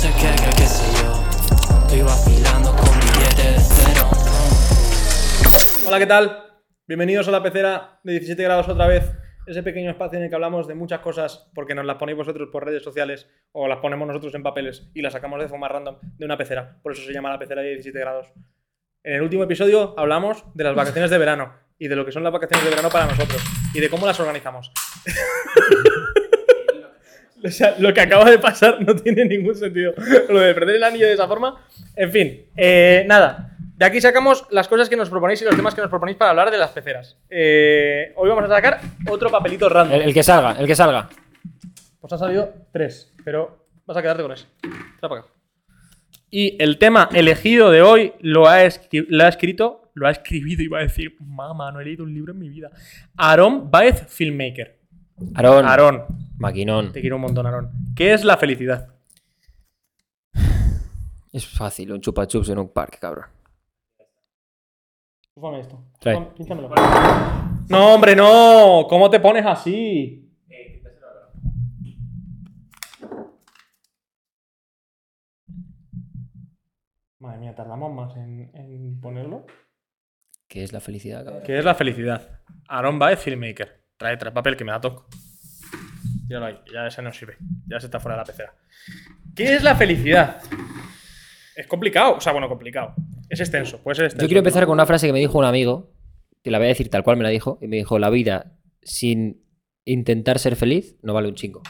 sé qué, qué, qué sé yo. Estoy vacilando con billetes cero. Hola, ¿qué tal? Bienvenidos a la pecera de 17 grados otra vez. Ese pequeño espacio en el que hablamos de muchas cosas porque nos las ponéis vosotros por redes sociales o las ponemos nosotros en papeles y las sacamos de forma random de una pecera. Por eso se llama la pecera de 17 grados. En el último episodio hablamos de las vacaciones de verano y de lo que son las vacaciones de verano para nosotros y de cómo las organizamos. O sea, lo que acaba de pasar no tiene ningún sentido. Lo de perder el anillo de esa forma. En fin, eh, nada. De aquí sacamos las cosas que nos proponéis y los temas que nos proponéis para hablar de las peceras. Eh, hoy vamos a sacar otro papelito random. El, el que salga, el que salga. Pues han salido tres, pero vas a quedarte con ese. Para acá. Y el tema elegido de hoy lo ha, lo ha escrito, lo ha escribido, iba a decir, mamá, no he leído un libro en mi vida. Aaron Baez, filmmaker. Aarón. Aarón, Maquinón. te quiero un montón, Aarón. ¿Qué es la felicidad? Es fácil, un chupa chups en un parque, cabrón. Chúfame esto. Trae. No, hombre, no. ¿Cómo te pones así? Madre mía, tardamos más en, en ponerlo. ¿Qué es la felicidad, cabrón? ¿Qué es la felicidad? Aaron Baez, filmmaker. Trae, trae papel que me da toco. Tíralo ahí, ya ese no sirve. Ya se está fuera de la pecera. ¿Qué es la felicidad? Es complicado, o sea, bueno, complicado. Es extenso, puede ser extenso. Yo quiero empezar con una frase que me dijo un amigo, que la voy a decir tal cual me la dijo, y me dijo, la vida sin intentar ser feliz no vale un chingo.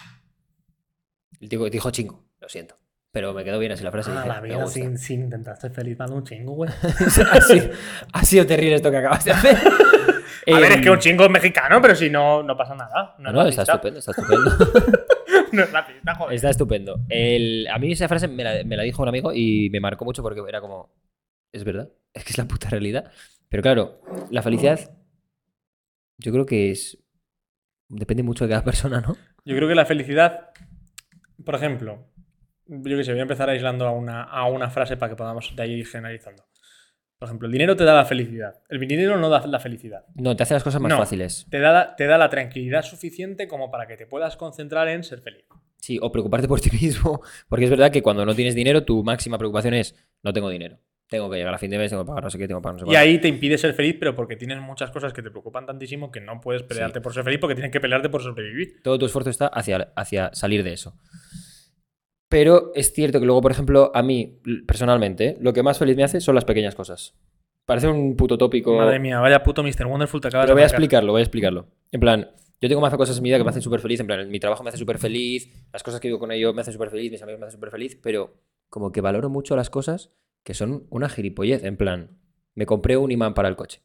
El tío dijo chingo, lo siento. Pero me quedó bien así la frase. Ah, dije, la vida sin, sin intentar ser feliz vale un chingo, güey. ha, sido, ha sido terrible esto que acabas de hacer. A ver, es Em, que un chingo es mexicano, pero si no, no pasa nada. No, No, es no, está estupendo, está estupendo. No es racista, joder. Está estupendo. El- a mí esa frase me la, me la dijo un amigo y me marcó mucho porque era como, es verdad, es que es la puta realidad. Pero claro, la felicidad yo creo que es... Depende mucho de cada persona, ¿no? Yo creo que la felicidad, por ejemplo, yo que sé, voy a empezar aislando a una, a una frase para que podamos de ahí ir generalizando. Por ejemplo, el dinero te da la felicidad. El dinero no da la felicidad. No, te hace las cosas más No. fáciles. Te da, la- te da la tranquilidad suficiente como para que te puedas concentrar en ser feliz. Sí, o preocuparte por ti mismo. Porque es verdad que cuando no tienes dinero, tu máxima preocupación es, no tengo dinero. Tengo que llegar a fin de mes, tengo que pagar no sé qué, tengo que pagar no sé Y cuánto". ahí te impide ser feliz, pero porque tienes muchas cosas que te preocupan tantísimo que no puedes pelearte por ser feliz porque tienes que pelearte por sobrevivir. todo tu esfuerzo está hacia, hacia salir de eso. Pero es cierto que luego, por ejemplo, a mí, personalmente, lo que más feliz me hace son las pequeñas cosas. Parece un puto tópico. Madre mía, vaya puto Mr. Wonderful te acabas Pero de voy a explicarlo, voy a explicarlo. En plan, yo tengo más cosas en mi vida que me hacen súper feliz. En plan, mi trabajo me hace súper feliz, las cosas que vivo con ellos me hacen súper feliz, mis amigos me hacen súper feliz, pero como que valoro mucho las cosas que son una gilipollez. En plan, me compré un imán para el coche.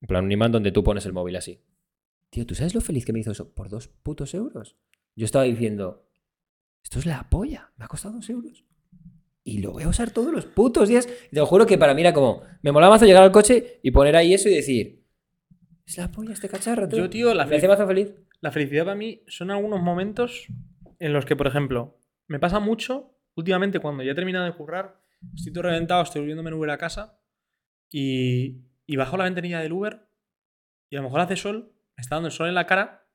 En plan, un imán donde tú pones el móvil así. Tío, ¿tú sabes lo feliz que me hizo eso? Por dos putos euros. Yo estaba diciendo, esto es la polla, me ha costado dos euros. Y lo voy a usar todos los putos días. Y te lo juro que para mí era como, me molaba mazo llegar al coche y poner ahí eso y decir, es la polla este cacharro. tú". Yo, tío, la me mazo feliz. La felicidad para mí son algunos momentos en los que, por ejemplo, me pasa mucho últimamente cuando ya he terminado de currar, estoy todo reventado, estoy volviéndome en Uber a casa y, y bajo la ventanilla del Uber y a lo mejor hace sol, me está dando el sol en la cara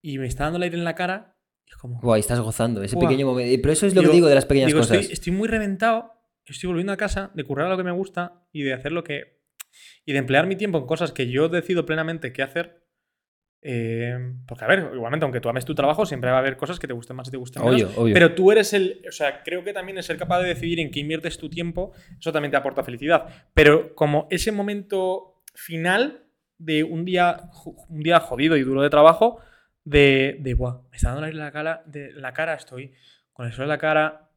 y me está dando el aire en la cara es como... Estás gozando ese Buah. pequeño momento. Pero eso es lo Digo- que digo de las pequeñas Digo, cosas. estoy, estoy muy reventado, estoy volviendo a casa de currar a lo que me gusta y de hacer lo que... y de emplear mi tiempo en cosas que yo decido plenamente qué hacer. eh, porque, a ver, igualmente, aunque tú ames tu trabajo, siempre va a haber cosas que te gusten más y te gusten menos. Obvio. Pero tú eres el. O sea, creo que también el ser capaz de decidir en qué inviertes tu tiempo, eso también te aporta felicidad. Pero como ese momento final de un día, un día jodido y duro de trabajo, de, de Buah, me está dando la cara, de la cara, estoy con el sol en la cara.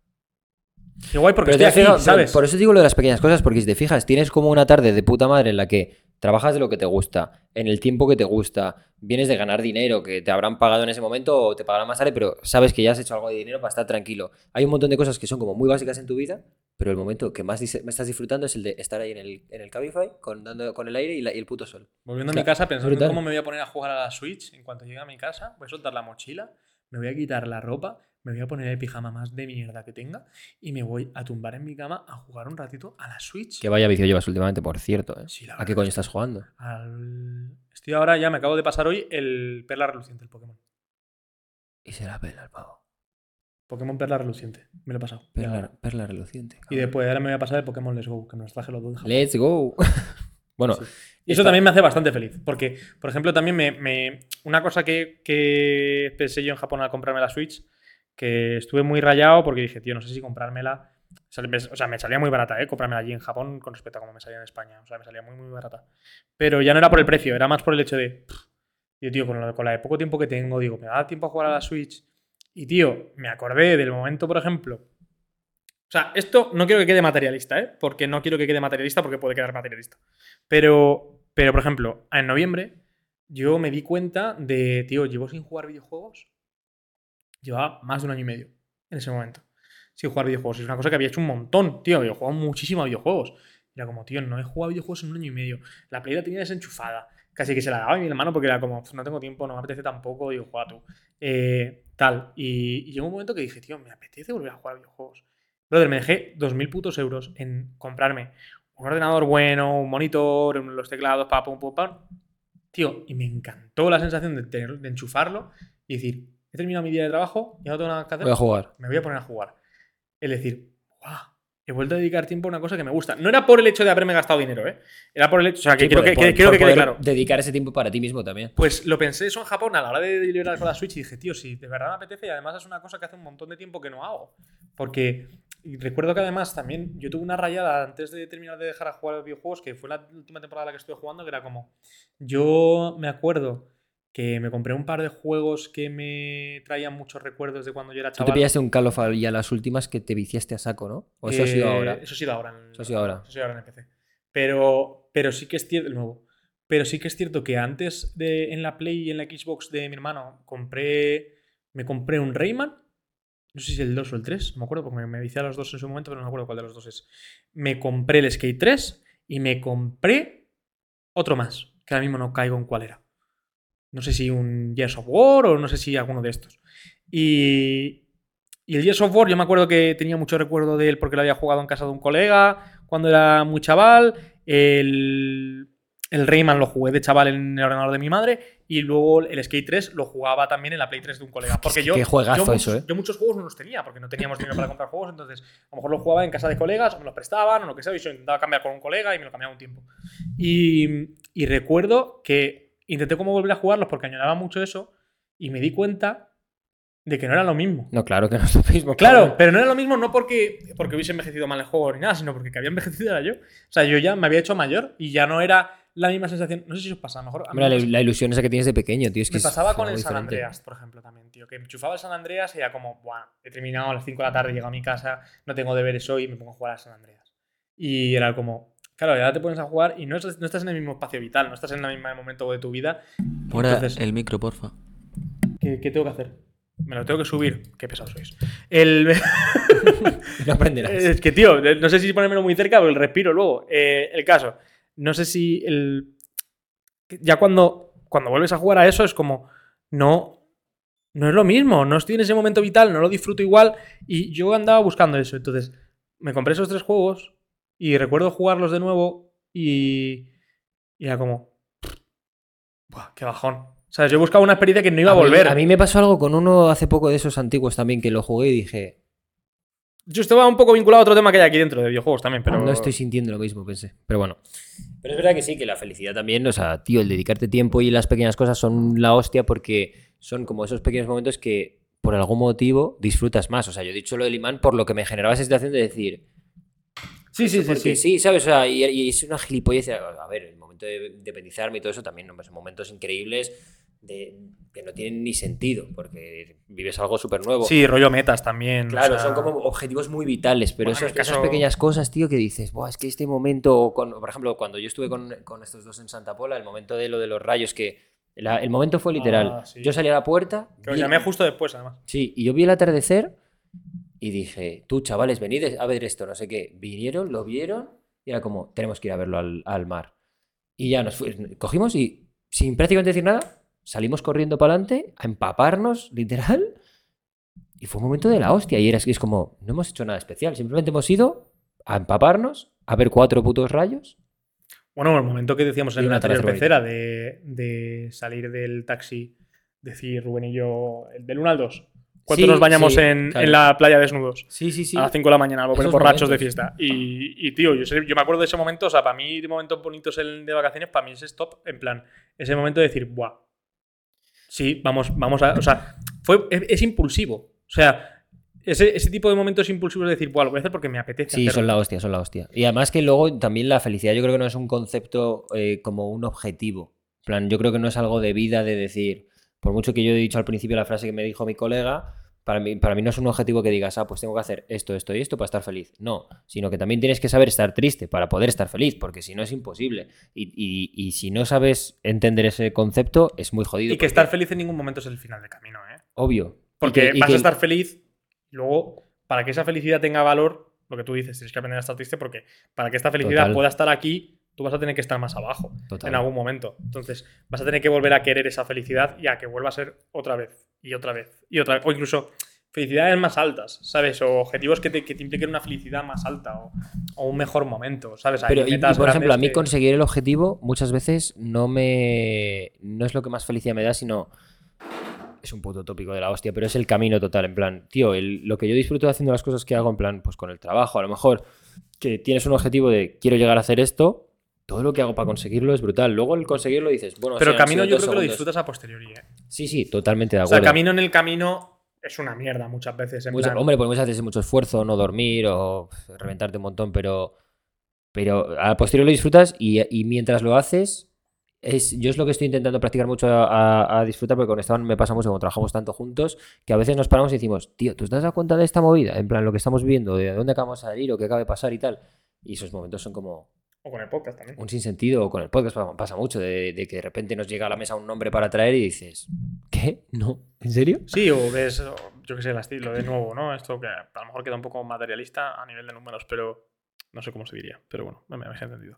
Qué guay, porque Pero estoy aquí, ¿sabes? Por eso digo lo de las pequeñas cosas, porque si te fijas, tienes como una tarde de puta madre en la que trabajas de lo que te gusta, en el tiempo que te gusta, vienes de ganar dinero que te habrán pagado en ese momento o te pagarán más tarde, pero sabes que ya has hecho algo de dinero para estar tranquilo. Hay un montón de cosas que son como muy básicas en tu vida, pero el momento que más me estás disfrutando es el de estar ahí en el, en el Cabify con, dando, con el aire y, la- y el puto sol. Volviendo a mi casa, pensando en cómo me voy a poner a jugar a la Switch en cuanto llegue a mi casa, voy a soltar la mochila, me voy a quitar la ropa, me voy a poner el pijama más de mierda que tenga y me voy a tumbar en mi cama a jugar un ratito a la Switch. Que vaya vicio llevas últimamente, por cierto. ¿eh? Sí, la ¿A qué coño estás jugando? Al- Estoy ahora, ya me acabo de pasar hoy el Perla Reluciente, el Pokémon. Y se la pela el pavo. Pokémon Perla Reluciente. Me lo he pasado. Perla, perla reluciente. Y después ahora me voy a pasar el Pokémon Let's Go, que me los traje los dos. Let's go. bueno, Sí. Y eso también me hace bastante feliz. Porque, por ejemplo, también me. me- una cosa que, que pensé yo en Japón al comprarme la Switch, que estuve muy rayado porque dije, tío, no sé si comprármela. O sea, me salía muy barata, ¿eh? Comprármela allí en Japón con respecto a cómo me salía en España. O sea, me salía muy, muy barata. Pero ya no era por el precio, era más por el hecho de. Tío, tío, con, lo, con la de poco tiempo que tengo, digo, me da tiempo a jugar a la Switch. Y, tío, me acordé del momento, por ejemplo. O sea, esto no quiero que quede materialista, ¿eh? Porque no quiero que quede materialista porque puede quedar materialista. Pero, pero, por ejemplo, en noviembre yo me di cuenta de, tío, llevo sin jugar videojuegos. Llevaba más de un año y medio en ese momento. Sin jugar videojuegos. Es una cosa que había hecho un montón, tío. Había jugado muchísimo a videojuegos. Era como, tío, no he jugado a videojuegos en un año y medio. La Play la tenía desenchufada. Casi que se la daba a mi hermano porque era como, no tengo tiempo, no me apetece tampoco. Digo, juega tú. Eh, tal. Y, llegó un momento que dije, tío, me apetece volver a jugar a videojuegos. Brother, me dejé 2.000 putos euros en comprarme un ordenador bueno, un monitor, los teclados, pa, pum, pum, pam. Tío, y me encantó la sensación de, tener- de enchufarlo y decir, he terminado mi día de trabajo, ya no tengo nada que hacer, voy a jugar. me voy a poner a jugar. Es decir, guau, he vuelto a dedicar tiempo a una cosa que me gusta. No era por el hecho de haberme gastado dinero, ¿eh? Era por el hecho, o sea, que Sí, quiero por- que, por- que- quiero por que quede claro. Dedicar ese tiempo para ti mismo también. Pues lo pensé eso en Japón a la hora de liberar con la Switch y dije, tío, si de verdad me apetece y además es una cosa que hace un montón de tiempo que no hago. Porque recuerdo que además también yo tuve una rayada antes de terminar de dejar a jugar a los videojuegos, que fue la última temporada en la que estuve jugando, que era como, yo me acuerdo que me compré un par de juegos que me traían muchos recuerdos de cuando yo era Tú chaval. te pillaste un Call of y a las últimas que te viciaste a saco, ¿no? ¿O eso ha sido Eh, ahora? Eso ha sido ahora. en- Eso ha sido ahora. Eso ha sido ahora en el PC. Pero, pero sí que es cierto, el nuevo. Pero sí que es cierto que antes de en la Play y en la Xbox de mi hermano compré. Me compré un Rayman. No sé si el 2 o el 3, no me acuerdo, porque me, me vicié a los dos en su momento, pero no me acuerdo cuál de los dos es. Me compré el Skate 3 y me compré otro más, que ahora mismo no caigo en cuál era. No sé si un Gears of War o no sé si alguno de estos. Y, y el Gears of War, yo me acuerdo que tenía mucho recuerdo de él porque lo había jugado en casa de un colega cuando era muy chaval. El, el Rayman lo jugué de chaval en el ordenador de mi madre. Y luego el Skate 3 lo jugaba también en la Play 3 de un colega. Porque que- yo, qué juegazo yo, muchos, eso, ¿eh? yo muchos juegos no los tenía porque no teníamos dinero para comprar juegos. Entonces, a lo mejor los jugaba en casa de colegas o me los prestaban o lo que sea. Y yo intentaba cambiar con un colega y me lo cambiaba un tiempo. Y, y recuerdo que intenté como volver a jugarlos porque añoraba mucho eso. Y me di cuenta de que no era lo mismo. No, claro que no es lo mismo. Claro, pero no era lo mismo no porque, porque hubiese envejecido mal el juego ni nada, sino porque que había envejecido era yo. O sea, yo ya me había hecho mayor y ya no era la misma sensación. No sé si os pasa, a lo mejor. a mí me la, ilusión esa que tienes de pequeño, tío. Es que me es pasaba con el San. Andreas, por ejemplo, también, tío. Que enchufaba el San Andreas y era como, bueno, he terminado a las 5 de la tarde, llego a mi casa, no tengo deberes hoy y me pongo a jugar al San Andreas. Y era como, claro, ya te pones a jugar y no, es- no estás en el mismo espacio vital, no estás en el mismo momento de tu vida. Fuera Entonces- el micro, porfa. ¿Qué, qué tengo que hacer? Me lo tengo que subir. Qué pesados sois. El. No aprenderás. Es que, tío, no sé si ponérmelo muy cerca, pero el respiro luego. Eh, el caso, no sé si el. Ya cuando, cuando vuelves a jugar a eso es como. No. No es lo mismo. No estoy en ese momento vital, no lo disfruto igual. Y yo andaba buscando eso. Entonces, me compré esos tres juegos y recuerdo jugarlos de nuevo y. Y era como. Buah, qué bajón. O sea, yo buscaba una experiencia que no iba a, mí- volver. a mí me pasó algo con uno hace poco de esos antiguos también que lo jugué y dije, Yo estaba un poco vinculado a otro tema que hay aquí dentro de videojuegos también, pero. no estoy sintiendo lo mismo, pensé. Pero bueno. Pero es verdad que sí, que la felicidad también, o sea, tío, el dedicarte tiempo y las pequeñas cosas son la hostia porque son como esos pequeños momentos que por algún motivo disfrutas más. O sea, yo he dicho lo del imán por lo que me generaba esa situación de decir, Sí, sí, sí. porque sí. sí, ¿sabes? O sea, y, y es una gilipollez. A ver, el momento de independizarme y todo eso también son momentos increíbles de, que no tienen ni sentido porque vives algo súper nuevo. Sí, rollo metas también. Claro, o sea, son como objetivos muy vitales, pero Bueno, mi caso- esas pequeñas cosas, tío, que dices, Buah, es que este momento, con- por ejemplo, cuando yo estuve con, con estos dos en Santa Pola, el momento de lo de los rayos, que la- el momento fue literal. Ah, sí. Yo salí a la puerta, Que llamé justo después, además. sí, y yo vi el atardecer y dije, tú, chavales, venid a ver esto, no sé qué. Vinieron, lo vieron y era como, tenemos que ir a verlo al, al mar. Y ya nos cogimos y, sin prácticamente decir nada, salimos corriendo para adelante a empaparnos, literal. Y fue un momento de la hostia. Y era, es como, no hemos hecho nada especial. Simplemente hemos ido a empaparnos, a ver cuatro putos rayos. Bueno, el momento que decíamos en la anterior pecera de, de salir del taxi, decir Rubén y yo, el del 1 al 2. Cuando Sí, nos bañamos sí, en, claro. en la playa desnudos. Sí, sí, sí. A las 5 de la mañana, Esos borrachos de fiesta. Y, y, tío, yo, sé- yo me acuerdo de ese momento, o sea, para mí, momentos bonitos de vacaciones, para mí ese es top. En plan, ese momento de decir, ¡buah! Sí, vamos, vamos a. O sea, fue, es, es impulsivo. O sea, ese, ese tipo de momentos impulsivos de decir, ¡buah! Lo voy a hacer porque me apetece. Sí, hacerlo". son la hostia, son la hostia. Y además que luego también la felicidad yo creo que no es un concepto eh, como un objetivo. Plan, yo creo que no es algo de vida de decir, por mucho que yo he dicho al principio la frase que me dijo mi colega, para mí, para mí no es un objetivo que digas, ah, pues tengo que hacer esto, esto y esto para estar feliz. No, sino que también tienes que saber estar triste para poder estar feliz, porque si no es imposible. Y, y- y si no sabes entender ese concepto, es muy jodido. Y que porque- estar feliz en ningún momento es el final de camino, ¿eh? Obvio. Porque que- vas que- a estar feliz, luego, para que esa felicidad tenga valor, lo que tú dices, tienes que aprender a estar triste porque para que esta felicidad Total. pueda estar aquí, tú vas a tener que estar más abajo Total. en algún momento. Entonces, vas a tener que volver a querer esa felicidad y a que vuelva a ser otra vez y otra vez y otra vez. O incluso felicidades más altas, ¿sabes? O objetivos que te, que te impliquen una felicidad más alta o, o un mejor momento, ¿sabes? Hay Pero, y- por ejemplo, a mí que- conseguir el objetivo muchas veces no me. No es lo que más felicidad me da, sino. Es un puto tópico de la hostia, pero es el camino total. En plan, tío, el- lo que yo disfruto haciendo las cosas que hago, en plan, pues con el trabajo, a lo mejor que tienes un objetivo de quiero llegar a hacer esto, todo lo que hago para conseguirlo es brutal. Luego el conseguirlo dices, bueno, Pero han camino yo creo que lo disfrutas a posteriori, ¿eh? Sí, sí, totalmente de O sea, acuerdo. camino en el camino es una mierda muchas veces. En Mucho- plan- hombre, pues muchas veces mucho esfuerzo, no dormir o reventarte un montón, pero, pero a posteriori lo disfrutas y, y mientras lo haces, es, yo es lo que estoy intentando practicar mucho a, a- a disfrutar, porque con Esteban me pasa mucho, como trabajamos tanto juntos, que a veces nos paramos y decimos, tío, ¿tú te has dado cuenta de esta movida? En plan, lo que estamos viviendo, de dónde acabamos de salir o qué acaba de pasar y tal. Y esos momentos son como O con el podcast también. un sinsentido, o con el podcast pasa, mucho, de, de que de repente nos llega a la mesa un nombre para traer y dices, ¿qué? ¿No? ¿En serio? Sí, o ves, yo qué sé, el estilo de nuevo, ¿no? Esto que a lo mejor queda un poco materialista a nivel de números, pero no sé cómo se diría, pero bueno, me, me habéis entendido.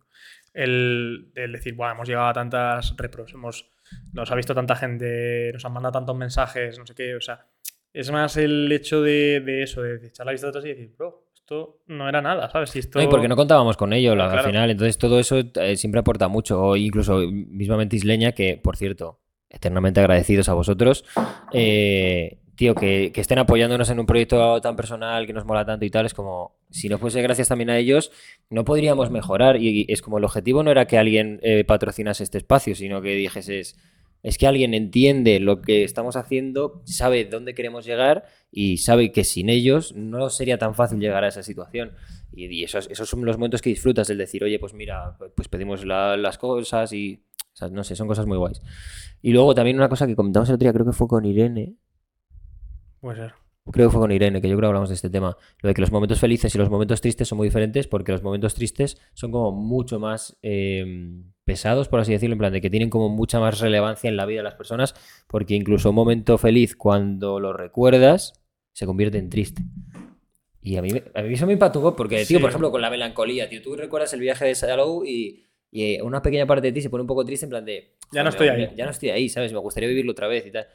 El, el decir, bueno, hemos llegado a tantas repros, hemos, nos ha visto tanta gente, nos han mandado tantos mensajes, no sé qué, o sea, es más el hecho de, de eso, de echar la vista atrás y decir, bro, esto no era nada, ¿sabes? Si esto... No, y porque no contábamos con ello la- Claro. al final, entonces todo eso eh, siempre aporta mucho. O incluso mismamente Isleña, que por cierto, eternamente agradecidos a vosotros, eh, tío, que, que estén apoyándonos en un proyecto tan personal que nos mola tanto y tal, es como, si no fuese gracias también a ellos, no podríamos mejorar. Y, y es como el objetivo no era que alguien eh, patrocinase este espacio, sino que dijeses, es que alguien entiende lo que estamos haciendo, sabe dónde queremos llegar y sabe que sin ellos no sería tan fácil llegar a esa situación. Y, esos, esos son los momentos que disfrutas, el decir, oye, pues mira, pues pedimos la- las cosas y, o sea, no sé, son cosas muy guays. Y luego también una cosa que comentamos el otro día, creo que fue con Irene, Puede ser. Creo que fue con Irene, que yo creo que hablamos de este tema, lo de que los momentos felices y los momentos tristes son muy diferentes porque los momentos tristes son como mucho más eh, pesados, por así decirlo, en plan de que tienen como mucha más relevancia en la vida de las personas, porque incluso un momento feliz cuando lo recuerdas se convierte en triste. Y a mí, me- a mí eso me impactó porque, tío, Sí. por ejemplo, con la melancolía, tío, tú recuerdas el viaje de Salou y, y eh, una pequeña parte de ti se pone un poco triste en plan de... Ya no "Joder, estoy ahí". Ya no estoy ahí, ¿sabes? Me gustaría vivirlo otra vez y tal.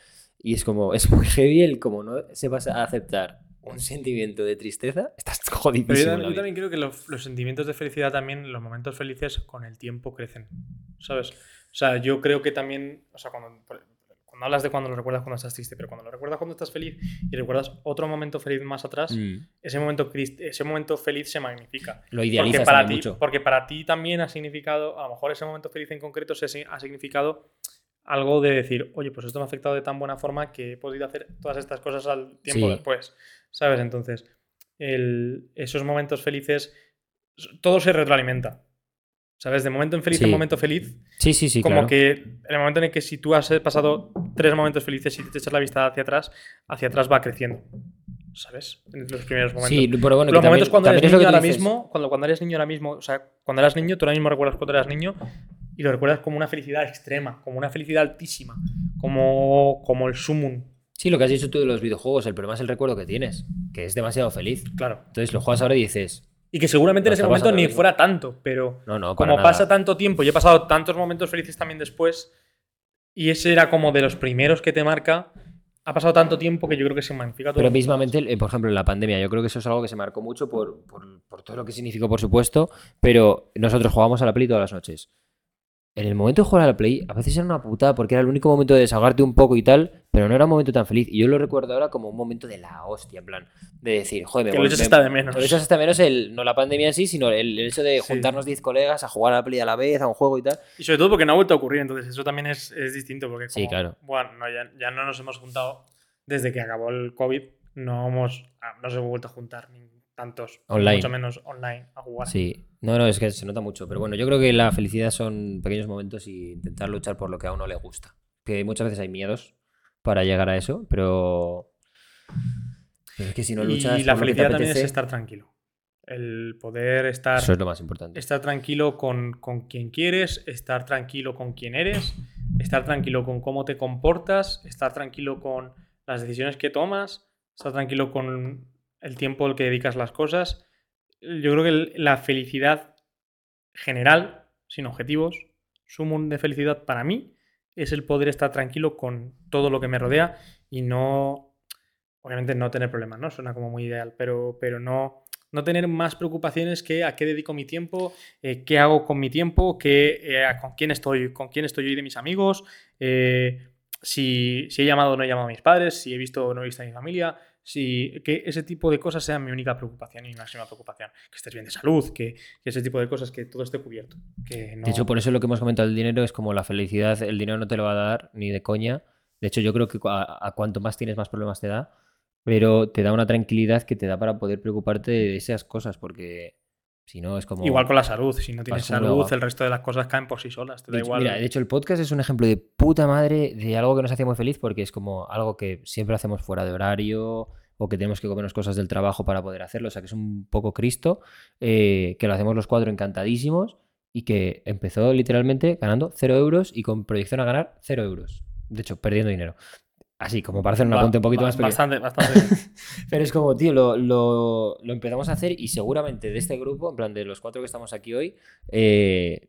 Y es como, es muy heavy el como no sepas a aceptar un sentimiento de tristeza, estás Pero jodidísimo. yo, en la también- yo también creo que los, los sentimientos de felicidad también, los momentos felices con el tiempo crecen, ¿sabes? O sea, yo creo que también, o sea, cuando, cuando hablas de cuando lo recuerdas cuando estás triste, pero cuando lo recuerdas cuando estás feliz y recuerdas otro momento feliz más atrás, Mm, ese, momento, ese momento feliz se magnifica. Lo Porque idealizas para, también ti, mucho. porque para ti también ha significado, a lo mejor ese momento feliz en concreto se ha significado algo de decir, oye, pues esto me ha afectado de tan buena forma que he podido hacer todas estas cosas al tiempo Sí. después, ¿sabes? Entonces, el- esos momentos felices, todo se retroalimenta. ¿Sabes? De momento en feliz Sí. en momento feliz, Sí, sí, sí, como claro. que en el momento en el que si tú has pasado tres momentos felices y te echas la vista hacia atrás, hacia atrás va creciendo. ¿Sabes? En los primeros momentos Sí, pero bueno, los también- momentos cuando también eres es lo que niño ahora dices. mismo, cuando, cuando eres niño ahora mismo, o sea, cuando eras niño, tú ahora mismo recuerdas cuando eras niño y lo recuerdas como una felicidad extrema, como una felicidad altísima, como, como el sumum. Sí, lo que has dicho tú de los videojuegos, el problema es el recuerdo que tienes, que es demasiado feliz. Claro. Entonces lo juegas ahora y dices, Y que seguramente en ese momento ni fuera tanto, pero no, no, como nada. pasa tanto tiempo y he pasado tantos momentos felices también después, y ese era como de los primeros que te marca, ha pasado tanto tiempo que yo creo que se magnifica todo. Pero mismamente, eh, por ejemplo, en la pandemia, yo creo que eso es algo que se marcó mucho por, por- por todo lo que significó, por supuesto, pero nosotros jugábamos a la Play todas las noches. En el momento de jugar a la Play, a veces era una putada porque era el único momento de desahogarte un poco y tal, pero no era un momento tan feliz. Y yo lo recuerdo ahora como un momento de la hostia, en plan, de decir, joder, me Que lo echas hasta de menos. Lo echas hasta menos el, no la pandemia en sí, sino el, el hecho de Sí. juntarnos 10 colegas a jugar a la Play a la vez, a un juego y tal. Y sobre todo porque no ha vuelto a ocurrir, entonces eso también es, es distinto. Porque Sí, claro. Bueno, no, ya, ya no nos hemos juntado desde que acabó el COVID. No hemos, ah, no se hemos vuelto a juntar ni tantos, ni Online. mucho menos online a jugar. Sí, no, no, es que se nota mucho. Pero bueno, yo creo que la felicidad son pequeños momentos y intentar luchar por lo que a uno le gusta. Que muchas veces hay miedos para llegar a eso, pero. Pero es que si no luchas. y la felicidad también es estar tranquilo. El poder estar, Eso es lo más importante. estar tranquilo con, con quien quieres, estar tranquilo con quien eres, estar tranquilo con cómo te comportas, estar tranquilo con las decisiones que tomas, estar tranquilo con el tiempo al que dedicas las cosas. Yo creo que la felicidad general, sin objetivos, sumo de felicidad para mí es el poder estar tranquilo con todo lo que me rodea y no, obviamente no tener problemas, ¿no? Suena como muy ideal, pero, pero no, no tener más preocupaciones que a qué dedico mi tiempo, eh, qué hago con mi tiempo, qué, eh, con quién estoy, con quién estoy hoy de mis amigos, eh, si, si he llamado o no he llamado a mis padres, si he visto o no he visto a mi familia, si, que ese tipo de cosas sean mi única preocupación y mi máxima preocupación. Que estés bien de salud, que, que ese tipo de cosas, que todo esté cubierto. Que no... De hecho, por eso lo que hemos comentado del dinero es como la felicidad, el dinero no te lo va a dar ni de coña. De hecho, yo creo que a, a cuanto más tienes, más problemas te da. Pero te da una tranquilidad que te da para poder preocuparte de esas cosas, porque si no es como. Igual con la salud, si no tienes salud, el resto de las cosas caen por sí solas. Te da De hecho, igual. Mira, de hecho, el podcast es un ejemplo de puta madre de algo que nos hacía muy feliz porque es como algo que siempre hacemos fuera de horario o que tenemos que comernos cosas del trabajo para poder hacerlo. O sea, que es un poco Cristo, eh, que lo hacemos los cuatro encantadísimos y que empezó literalmente ganando cero euros y con proyección a ganar cero euros. De hecho, perdiendo dinero. Así, como para hacer un Va- apunte un poquito más pequeño. Bastante, bastante. Pero es como, tío, lo, lo- lo empezamos a hacer y seguramente de este grupo, en plan de los cuatro que estamos aquí hoy, eh,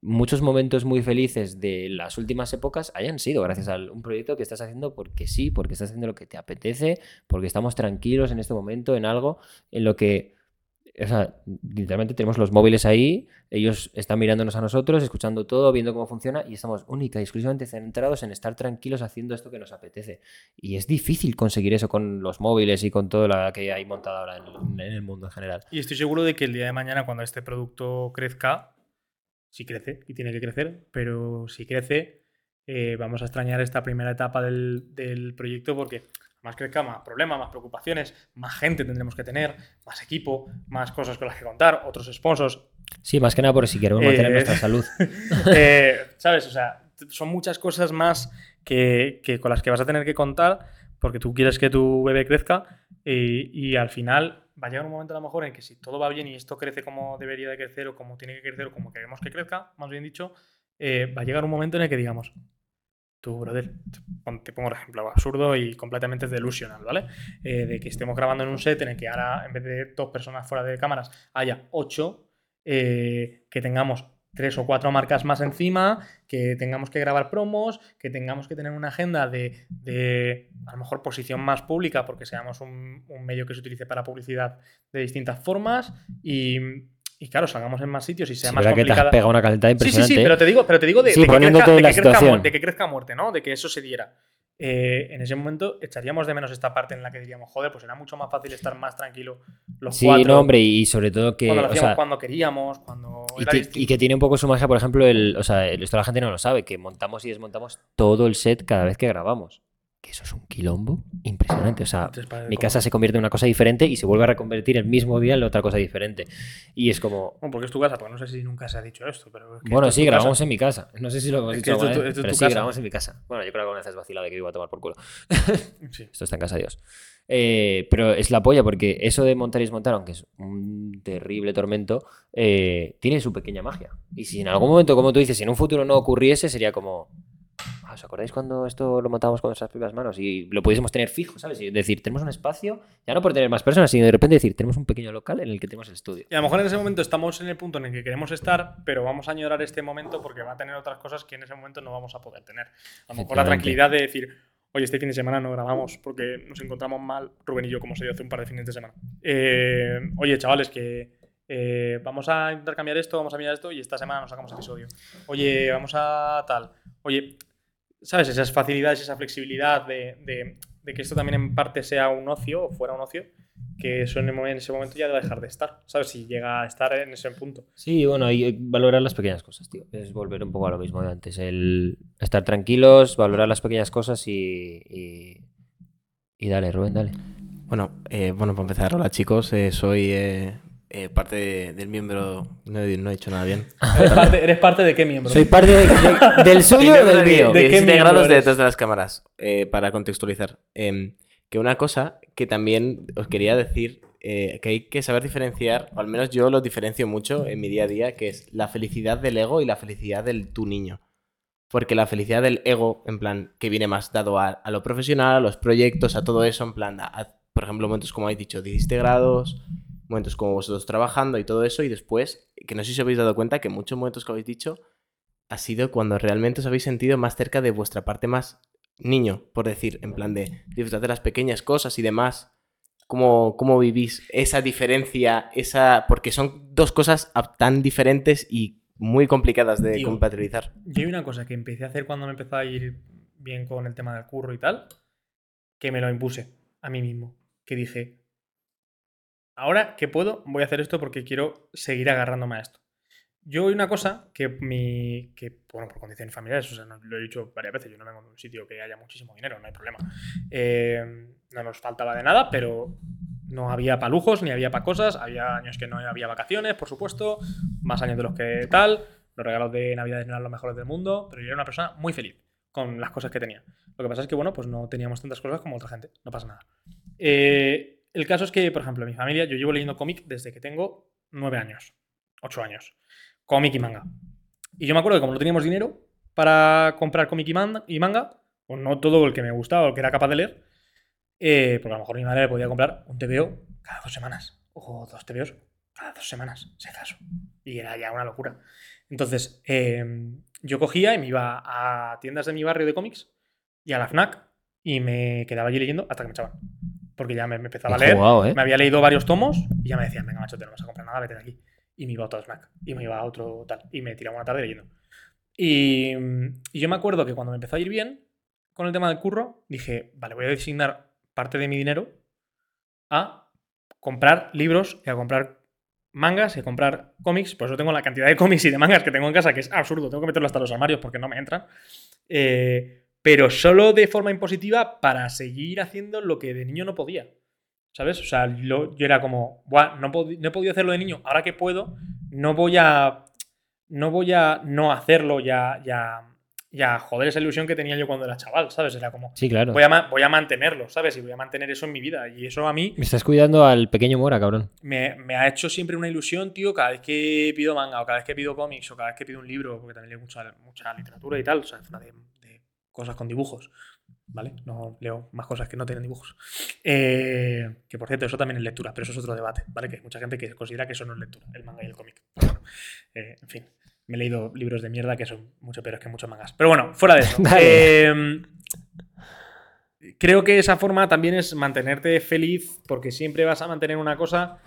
muchos momentos muy felices de las últimas épocas hayan sido gracias a un proyecto que estás haciendo porque sí, porque estás haciendo lo que te apetece, porque estamos tranquilos en este momento en algo en lo que, o sea, literalmente tenemos los móviles ahí, ellos están mirándonos a nosotros, escuchando todo, viendo cómo funciona y estamos única y exclusivamente centrados en estar tranquilos haciendo esto que nos apetece. Y es difícil conseguir eso con los móviles y con todo lo que hay montado ahora en, el mundo en general. Y estoy seguro de que el día de mañana, cuando este producto crezca, si crece y tiene que crecer, pero si crece, eh, vamos a extrañar esta primera etapa del proyecto porque más crezca, más problemas, más preocupaciones, más gente tendremos que tener, más equipo, más cosas con las que contar, otros sponsors. Sí, más que nada por si queremos mantener Eh, nuestra salud. Eh, ¿Sabes? O sea, son muchas cosas más que, que con las que vas a tener que contar porque tú quieres que tu bebé crezca y al final va a llegar un momento a lo mejor en que si todo va bien y esto crece como debería de crecer o como tiene que crecer o como queremos que crezca, más bien dicho, eh, va a llegar un momento en el que digamos, tú, brother, te pon- te pongo un ejemplo absurdo y completamente delusional, ¿vale? Eh, de que estemos grabando en un set en el que ahora, en vez de dos personas fuera de cámaras, haya ocho, eh, que tengamos tres o cuatro marcas más encima, que tengamos que grabar promos, que tengamos que tener una agenda de, de, a lo mejor posición más pública, porque seamos un medio que se utilice para publicidad de distintas formas y, y claro, salgamos en más sitios y sea Sí, más verdad que te has complicada. pegado una calentada Sí, sí, impresionante. sí, pero te digo, pero te digo de, Sí, de que, crezca, de, que crezca, situación. mu- de que crezca muerte, ¿no? De que eso se diera. Eh, en ese momento echaríamos de menos esta parte en la que diríamos, joder, pues era mucho más fácil estar más tranquilo los Sí, cuatro. no, hombre, y sobre todo que. cuando lo o hacíamos sea, cuando queríamos, cuando y, era que, y que tiene un poco su magia, por ejemplo, el, o sea, el- esto la gente no lo sabe, que montamos y desmontamos todo el set cada vez que grabamos. Que eso es un quilombo impresionante. O sea, mi casa se convierte en una cosa diferente y se vuelve a reconvertir el mismo día en otra cosa diferente. Y es como. Bueno, porque es tu casa, porque no sé si nunca se ha dicho esto, pero es que Bueno, esto sí, casa. grabamos en mi casa. No sé si lo hemos Es dicho esto esto es pero tu sí, casa. grabamos en mi casa. Bueno, yo creo que alguna vez has vacilado de que iba a tomar por culo. Sí. Esto está en casa de Dios. Eh, pero es la polla porque eso de montar y desmontar, aunque es un terrible tormento, eh, tiene su pequeña magia. Y si en algún momento, como tú dices, si en un futuro no ocurriese, sería como... "Ah, ¿Os acordáis cuando esto lo montábamos con nuestras propias manos y lo pudiésemos tener fijo, ¿sabes? Y decir, tenemos un espacio, ya no por tener más personas, sino de repente decir, tenemos un pequeño local en el que tenemos el estudio. Y a lo mejor en ese momento estamos en el punto en el que queremos estar, pero vamos a añorar este momento porque va a tener otras cosas que en ese momento no vamos a poder tener. A lo mejor la tranquilidad de decir, oye, este fin de semana no grabamos porque nos encontramos mal, Rubén y yo, como se dio hace un par de fines de semana. Eh, oye, chavales, que eh, vamos a intercambiar esto, vamos a mirar esto y esta semana nos sacamos episodio. Oye, vamos a tal. Oye, ¿sabes? Esas facilidades, esa flexibilidad de, de- de que esto también en parte sea un ocio o fuera un ocio, que eso en, el mo- en ese momento ya debe dejar de estar, ¿sabes? Si llega a estar en ese punto. Sí, bueno, hay que valorar las pequeñas cosas, tío. Es volver un poco a lo mismo de antes. El estar tranquilos, valorar las pequeñas cosas y. Y, y dale, Rubén, dale. Bueno, eh, bueno, para empezar, hola chicos, eh, soy eh, eh, parte de- del miembro, no he, no he dicho nada bien. ¿Eres parte, eres parte de qué miembro? Soy parte de- de- del suyo o del mío. ¿De qué 17 miembro grados detrás de las cámaras, eh, para contextualizar. Em, que una cosa que también os quería decir, eh, que hay que saber diferenciar, o al menos yo lo diferencio mucho en mi día a día, que es la felicidad del ego y la felicidad del tu niño. Porque la felicidad del ego, en plan, que viene más dado a, a lo profesional, a los proyectos, a todo eso, en plan, a- a, por ejemplo, momentos como habéis dicho, 17 grados, momentos como vosotros trabajando y todo eso, y después, que no sé si os habéis dado cuenta que muchos momentos que habéis dicho ha sido cuando realmente os habéis sentido más cerca de vuestra parte más niño, por decir, en plan de disfrutar de las pequeñas cosas y demás. ¿Cómo, cómo vivís esa diferencia? esa Porque son dos cosas tan diferentes y muy complicadas de compatibilizar. Yo hay una cosa que empecé a hacer cuando me empezó a ir bien con el tema del curro y tal, que me lo impuse a mí mismo. Que dije, ahora que puedo, voy a hacer esto porque quiero seguir agarrándome a esto. Yo hay una cosa que mi. que, bueno, por condiciones familiares, o sea, no- lo he dicho varias veces, yo no vengo de un sitio que haya muchísimo dinero, no hay problema. Eh, no nos faltaba de nada, pero no había para lujos ni había para cosas. Había años que no había vacaciones, por supuesto, más años de los que tal. Los regalos de Navidad no eran los mejores del mundo, pero yo era una persona muy feliz con las cosas que tenía. Lo que pasa es que, bueno, pues no teníamos tantas cosas como otra gente, no pasa nada. Eh, el caso es que, por ejemplo, en mi familia, yo llevo leyendo cómic desde que tengo nueve años, ocho años. Cómic y manga. Y yo me acuerdo que como no teníamos dinero para comprar cómic y, man- y manga, o no todo el que me gustaba o el que era capaz de leer, eh, porque a lo mejor mi madre le podía comprar un TVO cada dos semanas, o dos TVOs cada dos semanas, si acaso. Y era ya una locura. Entonces, eh, yo cogía y me iba a tiendas de mi barrio de cómics y a la FNAC y me quedaba allí leyendo hasta que me echaban. Porque ya me, me empezaba a leer, jugado, ¿eh? me había leído varios tomos y ya me decían, venga, macho, te no vas a comprar nada, vete de aquí. Y me iba a otro snack. Y me iba a otro tal. Y me tiraba una tarde leyendo. Y, y yo me acuerdo que cuando me empezó a ir bien con el tema del curro, dije, vale, voy a designar parte de mi dinero a comprar libros y a comprar mangas y a comprar cómics. Por eso tengo la cantidad de cómics y de mangas que tengo en casa, que es absurdo. Tengo que meterlo hasta los armarios porque no me entran. Eh, pero solo de forma impositiva para seguir haciendo lo que de niño no podía. ¿Sabes? O sea, lo- yo era como, Buah, no, pod- no he podido hacerlo de niño, ahora que puedo, no voy a. No voy a no hacerlo ya. ya ya joder esa ilusión que tenía yo cuando era chaval, ¿sabes? Era como, Sí, claro. voy a, voy a mantenerlo, ¿sabes? Y voy a mantener eso en mi vida. Y eso a mí Me estás cuidando al pequeño Mora, cabrón. me, me ha hecho siempre una ilusión, tío, cada vez que pido manga o cada vez que pido cómics o cada vez que pido un libro, porque también leo mucha, mucha literatura y tal, o sea, fuera de, de cosas con dibujos, ¿vale? No leo más cosas que no tienen dibujos. Eh, que por cierto, eso también es lectura, pero eso es otro debate, ¿vale? Que hay mucha gente que considera que eso no es lectura, el manga y el cómic. Bueno, eh, en fin, me he leído libros de mierda que son mucho peores que muchos mangas. Pero bueno, fuera de eso. Eh, creo que esa forma también es mantenerte feliz porque siempre vas a mantener una cosa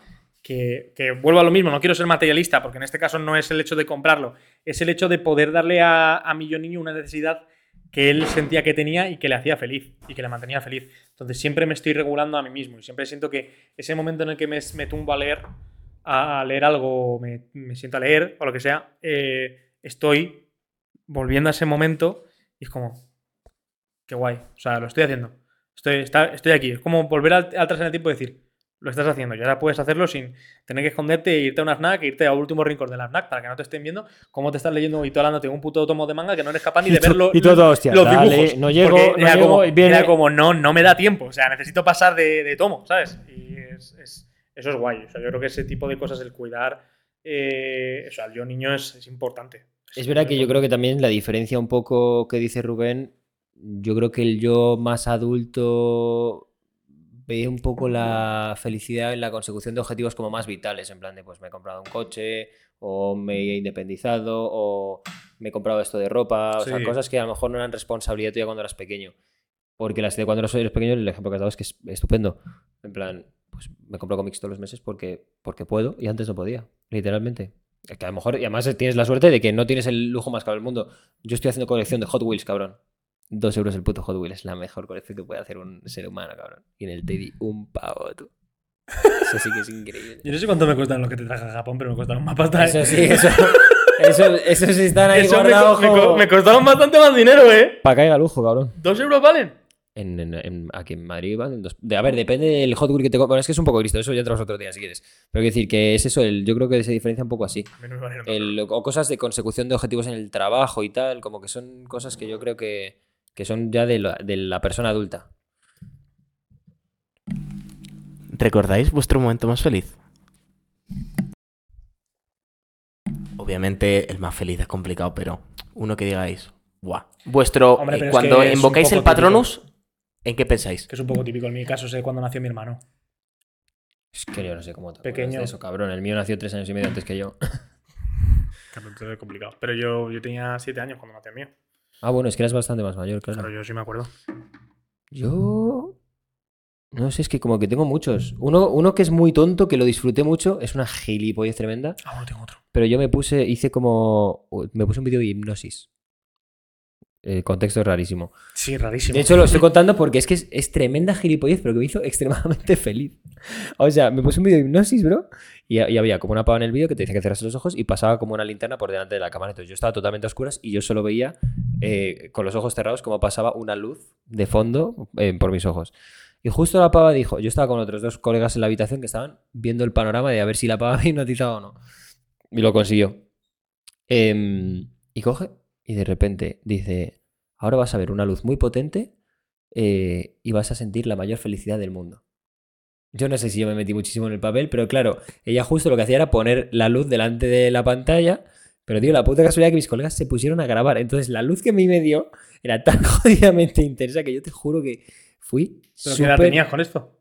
que, que vuelvo a lo mismo, no quiero ser materialista porque en este caso no es el hecho de comprarlo, es el hecho de poder darle a, a mi yo niño una necesidad que él sentía que tenía y que le hacía feliz y que le mantenía feliz. Entonces siempre me estoy regulando a mí mismo y siempre siento que ese momento en el que me, me tumbo a leer, a leer algo, me, me siento a leer o lo que sea, eh, estoy volviendo a ese momento y es como, qué guay. O sea, lo estoy haciendo. Estoy, estoy aquí. Es como volver al- atrás en el tiempo y decir, lo estás haciendo. Y ahora puedes hacerlo sin tener que esconderte e irte a una FNAC, e irte al último rincón de la FNAC para que no te estén viendo cómo te estás leyendo y talándote un puto tomo de manga que no eres capaz ni de verlo. y todo, hostia, los dale, dibujos. no llego, no era, llego, como, y viene- era como, no, no me da tiempo. O sea, necesito pasar de, de tomo, ¿sabes? Y es- es- eso es guay. O sea, yo creo que ese tipo de cosas, el cuidar, eh, o sea, el yo niño es, es importante. Es verdad que yo creo que también la diferencia un poco que dice Rubén, yo creo que el yo más adulto ve un poco la felicidad en la consecución de objetivos como más vitales, en plan de pues me he comprado un coche o me he independizado o me he comprado esto de ropa, o sea, cosas que a lo mejor no eran responsabilidad tuya cuando eras pequeño. Porque las de cuando eres pequeño, el ejemplo que has dado es que es estupendo. En plan, pues me compro cómics todos los meses porque, porque puedo y antes no podía, literalmente. Que a lo mejor, y además tienes la suerte de que no tienes el lujo más caro del mundo. Yo estoy haciendo colección de Hot Wheels, cabrón. Dos euros el puto Hot Wheels. Es la mejor colección que puede hacer un ser humano, cabrón. Y en el Teddy, un pavo, tú. Eso sí que es increíble. Yo no sé cuánto me cuestan los que te traje a Japón, pero me costaron más pasta. Eso sí, eso. Eso, eso sí están ahí Eso guardados, me co- me costaron bastante más dinero, ¿eh? Para caiga lujo, cabrón. ¿Dos euros valen? En, en- en- aquí en Madrid van dos. A ver, depende del Hot Wheel que te. Bueno, es que es un poco cristo, eso ya entramos otro día si quieres. Pero quiero decir que es eso, el, yo creo que se diferencia un poco así. A mí no me valieron dos El- o cosas de consecución de objetivos en el trabajo y tal, como que son cosas que yo creo que, que son ya de la, de la persona adulta. ¿Recordáis vuestro momento más feliz? Obviamente el más feliz es complicado, pero uno que digáis, ¡guau! Vuestro, Hombre, eh, es cuando que es invocáis el Patronus, ¿en qué pensáis? Que es un poco típico en mi caso, sé cuando nació mi hermano. Es que yo no sé cómo te Pequeño. de eso, cabrón. El mío nació tres años y medio antes que yo. Entonces es complicado. Pero yo, yo tenía siete años cuando nació el mío. Ah, bueno, es que eras bastante más mayor, claro. Claro, yo sí me acuerdo. Yo. No sé, es que como que tengo muchos. Uno, uno que es muy tonto, que lo disfruté mucho, es una gilipollez tremenda. Ah, bueno, tengo otro. Pero yo me puse, hice como. Me puse un vídeo de hipnosis. El contexto es rarísimo. Sí, rarísimo. De hecho, lo estoy contando porque es que es, es tremenda gilipollez, pero que me hizo extremadamente feliz. O sea, me puse un vídeo de hipnosis, bro, y, y había como una pava en el vídeo que te decía que cerras los ojos y pasaba como una linterna por delante de la cámara. Entonces yo estaba totalmente a oscuras y yo solo veía eh, con los ojos cerrados como pasaba una luz de fondo eh, por mis ojos. Y justo la pava dijo, yo estaba con otros dos colegas en la habitación que estaban viendo el panorama de a ver si la pava me hipnotizaba o no. Y lo consiguió. Em, y coge y de repente dice, ahora vas a ver una luz muy potente eh, y vas a sentir la mayor felicidad del mundo. Yo no sé si yo me metí muchísimo en el papel, pero claro, ella justo lo que hacía era poner la luz delante de la pantalla, pero tío, la puta casualidad que mis colegas se pusieron a grabar. Entonces la luz que a mí me dio era tan jodidamente intensa que yo te juro que fui ¿Pero qué edad súper... tenías con esto?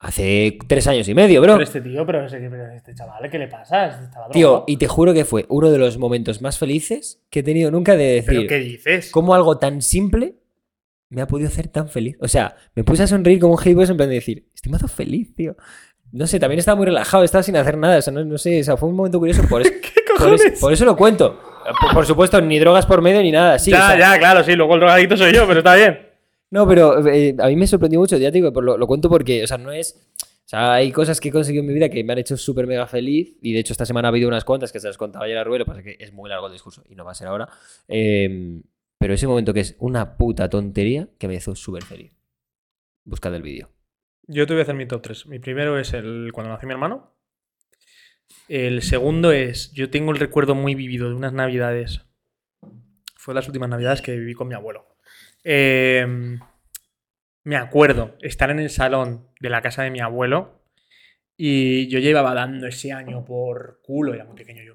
Hace tres años y medio, bro. Pero este tío, pero, ese, pero este chaval, ¿qué le pasa? Este Tío, y te juro que fue uno de los momentos más felices que he tenido nunca de ¿Pero decir qué dices? cómo algo tan simple me ha podido hacer tan feliz. O sea, me puse a sonreír como un gilipollas en plan de decir, estoy mazo feliz, tío. No sé, también estaba muy relajado, estaba sin hacer nada. O sea, no, no sé, o sea, fue un momento curioso. Por, es- ¿Qué por, cojones? es- por eso lo cuento. Por, por supuesto, ni drogas por medio ni nada. Sí, ya, o sea, ya, claro, sí. Luego el drogadicto soy yo, pero está bien. No, pero eh, a mí me sorprendió mucho, ya te digo, lo, lo cuento porque, o sea, no es... O sea, hay cosas que he conseguido en mi vida que me han hecho súper mega feliz y de hecho esta semana ha habido unas cuantas que se las contaba ayer a Rubén, lo que pasa que es muy largo el discurso y no va a ser ahora. Eh, pero ese momento que es una puta tontería que me hizo súper feliz. Buscad el vídeo. Yo te voy a hacer mi top 3. Mi primero es el cuando nació mi hermano. El segundo es, yo tengo el recuerdo muy vivido de unas navidades. Fue las últimas navidades que viví con mi abuelo. Eh, me acuerdo estar en el salón de la casa de mi abuelo y yo llevaba dando ese año por culo, era muy pequeño yo.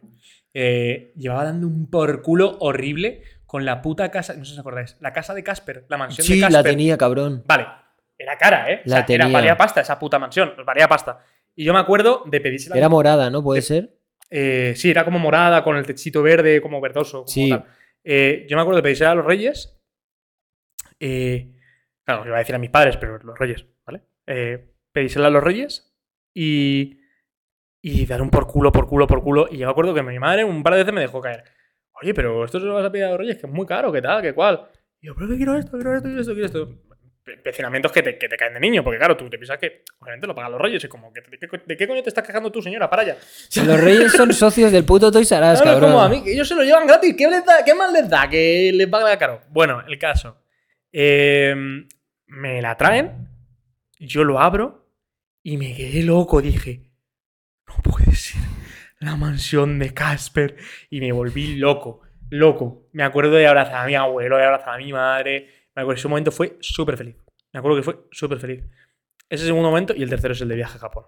eh, llevaba dando un por culo horrible con la puta casa, no sé si os acordáis, la casa de Casper, la mansión de Sí, Casper. la tenía, cabrón. Vale, era cara, ¿eh? O La sea, era, tenía. valía pasta esa puta mansión, valía pasta. Y yo me acuerdo de pedírsela. Era morada, ¿no? ¿Puede ser? Eh, sí, era como morada, con el techito verde, como verdoso. Como Sí. tal. Eh, yo me acuerdo de pedírsela a los reyes. Eh, claro, iba a decir a mis padres, pero los reyes, ¿vale? Eh, pedírsela a los reyes y. Y dar un por culo, por culo, por culo. Y yo me acuerdo que mi madre un par de veces me dejó caer. Oye, pero esto se lo vas a pedir a los reyes, que es muy caro, ¿qué tal? ¿Qué cual? Y yo, pero que quiero esto, quiero esto, quiero esto, quiero esto. Pecinamientos que te, que te caen de niño, porque claro, tú te piensas que obviamente lo pagan los reyes. Y como, que, ¿de, qué, coño te estás quejando tú, señora? Para allá. Los reyes son socios del puto Toys R Us, es cabrón. como a mí, que ellos se lo llevan gratis. ¿Qué, les da- qué más les da que les paga caro? Bueno, el caso. Eh, me la traen, yo lo abro y me quedé loco. Dije, no puede ser la mansión de Casper. Y me volví loco, loco. Me acuerdo de abrazar a mi abuelo, de abrazar a mi madre. Me acuerdo, ese momento fue súper feliz. Me acuerdo que fue súper feliz. Ese segundo momento y el tercero es el de viaje a Japón.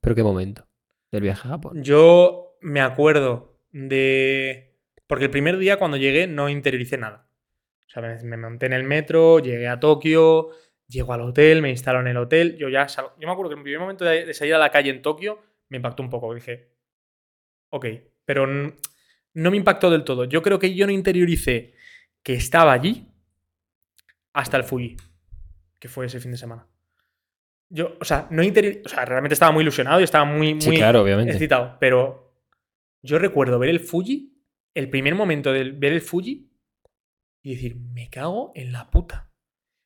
Pero qué momento. Del viaje a Japón. Yo me acuerdo de. Porque el primer día cuando llegué no interioricé nada. O sea, me, me monté en el metro, llegué a Tokio, llego al hotel, me instalo en el hotel. Yo ya salgo. Yo me acuerdo que en el primer momento de, de salir a la calle en Tokio me impactó un poco. Dije, ok, pero no me impactó del todo. Yo creo que yo no interioricé que estaba allí hasta el Fuji, que fue ese fin de semana. yo, o sea, no interior, o sea, realmente estaba muy ilusionado y estaba muy, muy Sí, claro, obviamente. excitado, pero yo recuerdo ver el Fuji, el primer momento de ver el Fuji y decir, me cago en la puta.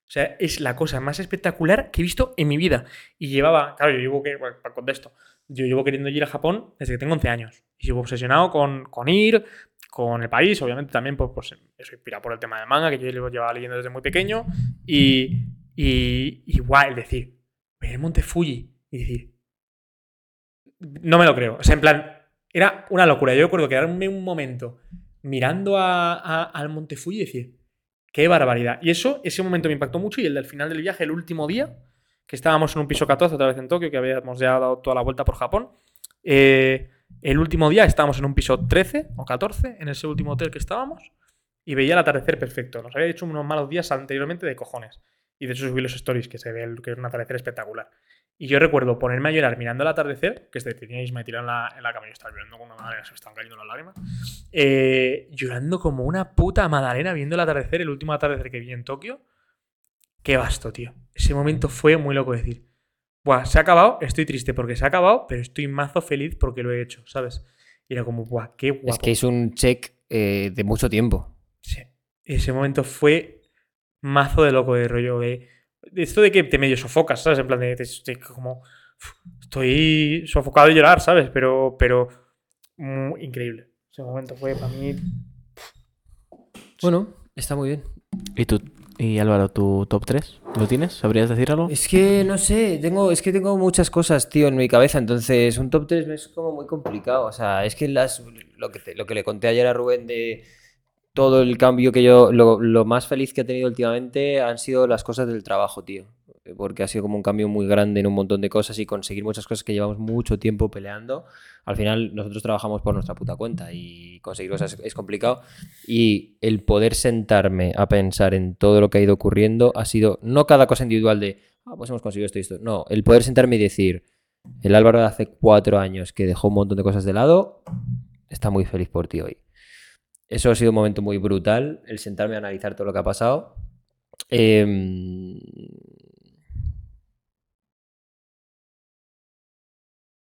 O sea, es la cosa más espectacular que he visto en mi vida. Y llevaba, claro, yo llevo que, para contexto, yo llevo queriendo ir a Japón desde que tengo 11 años. Y llevo obsesionado con, con ir, con el país, obviamente también pues, pues eso inspirado por el tema del manga, que yo lo llevaba leyendo desde muy pequeño. Y, y, el decir, ver el Monte Fuji y decir, no me lo creo. O sea, en plan, era una locura. Yo recuerdo quedarme un momento mirando a- al Monte Fuji y decir, qué barbaridad. Y eso, ese momento me impactó mucho. Y el del final del viaje, el último día, que estábamos en un piso 14 otra vez en Tokio, que habíamos ya dado toda la vuelta por Japón. eh, el último día estábamos en un piso 13 o 14, en ese último hotel que estábamos, y veía el atardecer perfecto. Nos había hecho unos malos días anteriormente de cojones. Y de hecho subí los stories, que se ve que es un atardecer espectacular. Y yo recuerdo ponerme a llorar mirando el atardecer, que este tenía Isma tirado en la, en la cama y yo estaba llorando con una madre, se me estaban cayendo las lágrimas. eh, llorando como una puta madalena viendo el atardecer, el último atardecer que vi en Tokio. Qué vasto, tío. Ese momento fue muy loco decir. Buah, se ha acabado, estoy triste porque se ha acabado, pero estoy mazo feliz porque lo he hecho, ¿sabes? Y era como, buah, qué guapo. Es que es un check eh, de mucho tiempo. Sí. Ese momento fue mazo de loco de rollo de esto de que te medio sofocas, ¿sabes? En plan de, de- de como estoy sofocado de llorar, ¿sabes? Pero pero mm, increíble. Ese momento fue para mí Bueno, está muy bien. ¿Y tú? ¿Y Álvaro, tu top 3? ¿Lo tienes? ¿Sabrías decir algo? Es que no sé, tengo, es que tengo muchas cosas, tío, en mi cabeza, entonces un top 3 es como muy complicado. O sea, es que las, lo, que te- lo que le conté ayer a Rubén de todo el cambio que yo, lo, más feliz que he tenido últimamente han sido las cosas del trabajo, tío. Porque ha sido como un cambio muy grande en un montón de cosas y conseguir muchas cosas que llevamos mucho tiempo peleando. Al final nosotros trabajamos por nuestra puta cuenta y conseguir cosas es complicado. Y el poder sentarme a pensar en todo lo que ha ido ocurriendo ha sido no cada cosa individual de, ah, pues hemos conseguido esto y esto. No, el poder sentarme y decir, el Álvaro de hace cuatro años que dejó un montón de cosas de lado, está muy feliz por ti hoy. Eso ha sido un momento muy brutal, el sentarme a analizar todo lo que ha pasado. Em,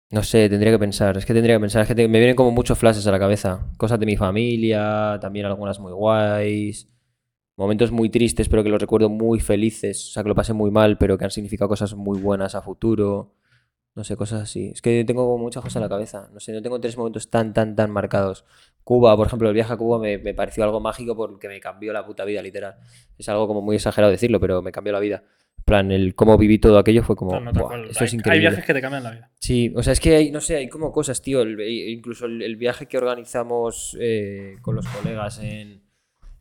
No sé, tendría que pensar. Es que tendría que pensar. Es que me vienen como muchos flashes a la cabeza. Cosas de mi familia, también algunas muy guays. Momentos muy tristes, pero que los recuerdo muy felices. O sea, que lo pasé muy mal, pero que han significado cosas muy buenas a futuro. No sé, cosas así. Es que tengo muchas cosas en la cabeza. No sé, no tengo tres momentos tan, tan, tan marcados. Cuba, por ejemplo, el viaje a Cuba me, me pareció algo mágico porque me cambió la puta vida, literal. Es algo como muy exagerado decirlo, pero me cambió la vida. En plan, el cómo viví todo aquello fue como. No, no, tal "Buah, cual. esto hay, es hay increíble. viajes que te cambian la vida. Sí, o sea, es que hay, no sé, hay como cosas, tío. el- e- incluso el, el viaje que organizamos eh, con los colegas en,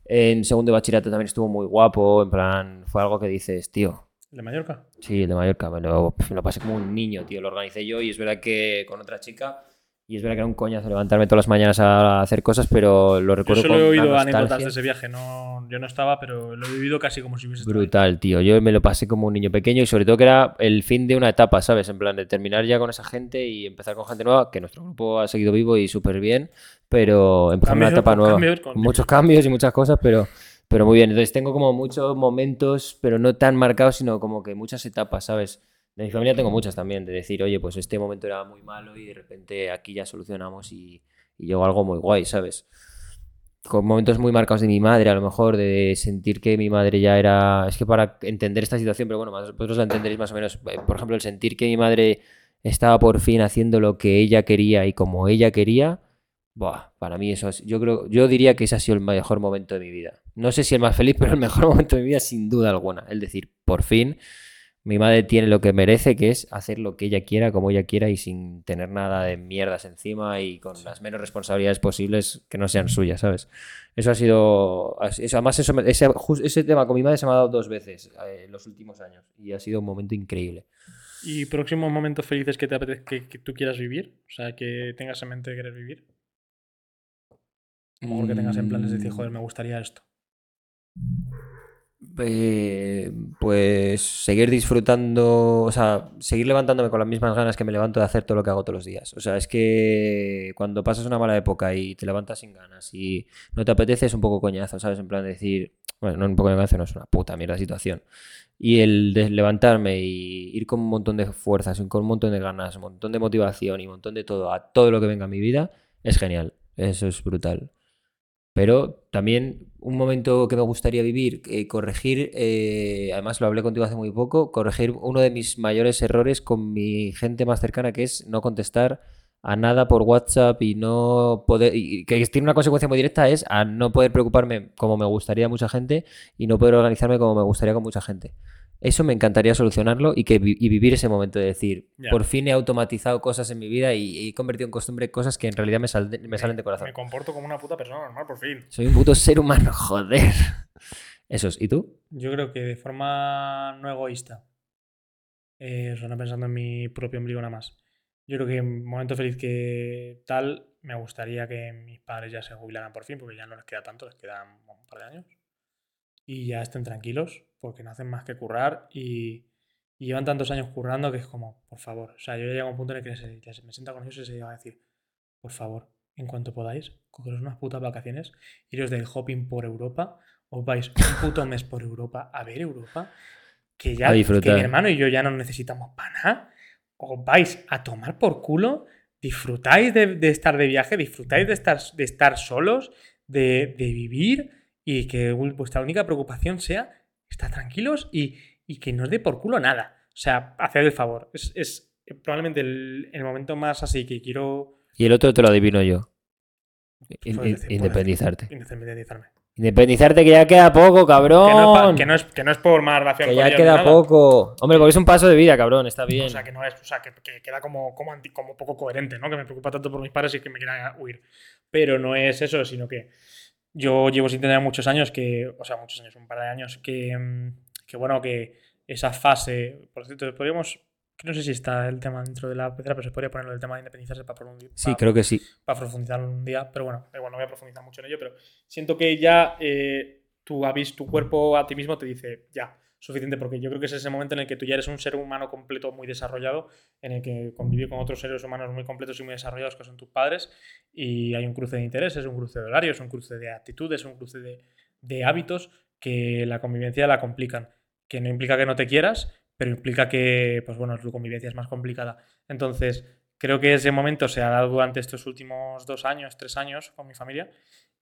en segundo de bachillerato también estuvo muy guapo. En plan, fue algo que dices, tío. ¿El de Mallorca? Sí, el de Mallorca, me lo, me lo pasé como un niño, tío. Lo organicé yo y es verdad que con otra chica. Y es verdad que era un coñazo levantarme todas las mañanas a hacer cosas, pero lo Yo recuerdo solo con he oído anécdotas de ese viaje. No, yo no estaba, pero lo he vivido casi como si hubiese. Brutal, tío. Yo me lo pasé como un niño pequeño y sobre todo que era el fin de una etapa, ¿sabes? En plan de terminar ya con esa gente y empezar con gente nueva, que nuestro grupo ha seguido vivo y súper bien, pero empezar una etapa nueva. cambios, Muchos cambios y muchas cosas, pero, pero muy bien. Entonces tengo como muchos momentos, pero no tan marcados, sino como que muchas etapas, ¿sabes? De mi familia tengo muchas también, de decir, oye, pues este momento era muy malo y de repente aquí ya solucionamos y, y llegó algo muy guay, ¿sabes? con momentos muy marcados de mi madre, a lo mejor, de sentir que mi madre ya era. Es que para entender esta situación, pero bueno, vosotros la entenderéis más o menos. eh, Por ejemplo, el sentir que mi madre estaba por fin haciendo lo que ella quería y como ella quería. Buah, para mí eso es. Yo creo, yo diría que ese ha sido el mejor momento de mi vida. No sé si el más feliz, pero el mejor momento de mi vida, sin duda alguna. Es decir, por fin. Mi madre tiene lo que merece, que es hacer lo que ella quiera, como ella quiera y sin tener nada de mierdas encima y con las menos responsabilidades posibles que no sean suyas, ¿sabes? Eso ha sido. eso- además, eso, ese, ese tema con mi madre se me ha dado dos veces eh, en los últimos años y ha sido un momento increíble. ¿Y próximos momentos felices que, te apetez- que, que tú quieras vivir? O sea, que tengas en mente querer vivir. A lo mejor que tengas en planes de decir, joder, me gustaría esto. Eh, pues seguir disfrutando, o sea, seguir levantándome con las mismas ganas que me levanto de hacer todo lo que hago todos los días. O sea, es que cuando pasas una mala época y te levantas sin ganas y no te apetece es un poco coñazo, ¿sabes? En plan de decir, bueno, no un poco de coñazo, no es una puta mierda situación. Y el de levantarme y ir con un montón de fuerzas, con un montón de ganas, un montón de motivación y un montón de todo a todo lo que venga a mi vida, es genial. Eso es brutal. Pero también un momento que me gustaría vivir, eh, corregir, eh, además lo hablé contigo hace muy poco, corregir uno de mis mayores errores con mi gente más cercana, que es no contestar a nada por WhatsApp y no poder, y que tiene una consecuencia muy directa, es a no poder preocuparme como me gustaría a mucha gente y no poder organizarme como me gustaría con mucha gente. Eso me encantaría solucionarlo y, que, y vivir ese momento de decir, Ya. por fin he automatizado cosas en mi vida y, he convertido en costumbre cosas que en realidad me, sal- me salen de corazón. Me comporto como una puta persona normal, por fin. Soy un puto ser humano, joder. Esos, ¿y tú? Yo creo que de forma no egoísta, eh, solo pensando en mi propio ombligo nada más. Yo creo que en un momento feliz que tal, me gustaría que mis padres ya se jubilaran por fin, porque ya no les queda tanto, les quedan un par de años. Y ya estén tranquilos, porque no hacen más que currar y, y llevan tantos años currando que es como, por favor. O sea, yo ya llego a un punto en el que se- ya se- me sienta con ellos y se llega a decir, por favor, en cuanto podáis, cogeros unas putas vacaciones, iros del hopping por Europa, os vais un puto mes por Europa a ver Europa, que ya que mi hermano y yo ya no necesitamos para nada, os vais a tomar por culo, disfrutáis de, de estar de viaje, disfrutáis de estar, de estar solos, de, de vivir y que vuestra única preocupación sea estar tranquilos y, y que no os dé por culo nada. O sea, haced el favor. Es, es probablemente el, el momento más así que quiero Y el otro te lo adivino yo. In- decir, puedes independizarte. independizarme. Independizarte que ya queda poco, Que no, es cabrón. que, no es, que no es por más relación Que con ya ellos queda nada. poco. Hombre, porque es un paso de vida, cabrón, está bien. O sea, que no es, o sea, que, que queda como, como, anti- como poco coherente, ¿no? Que me preocupa tanto por mis padres y que me quiera huir. Pero no es eso, sino que yo llevo sin tener muchos años que, o sea, muchos años, un par de años, que, mm, que bueno, que esa fase, por cierto, podríamos, no sé si está el tema dentro de la pecera, pero se podría poner el tema de independizarse para, profundizar sí, creo que sí. para profundizar un día, pero bueno, igual, no voy a profundizar mucho en ello, pero siento que ya eh, tu, tu cuerpo a ti mismo te dice, ya, suficiente, porque yo creo que es ese momento en el que tú ya eres un ser humano completo, muy desarrollado, en el que convive con otros seres humanos muy completos y muy desarrollados, que son tus padres, y hay un cruce de intereses, un cruce de horarios, un cruce de actitudes, un cruce de, de hábitos que la convivencia la complican, que no implica que no te quieras, pero implica que, pues bueno, tu convivencia es más complicada. Entonces, creo que ese momento se ha dado durante estos últimos dos años, tres años con mi familia,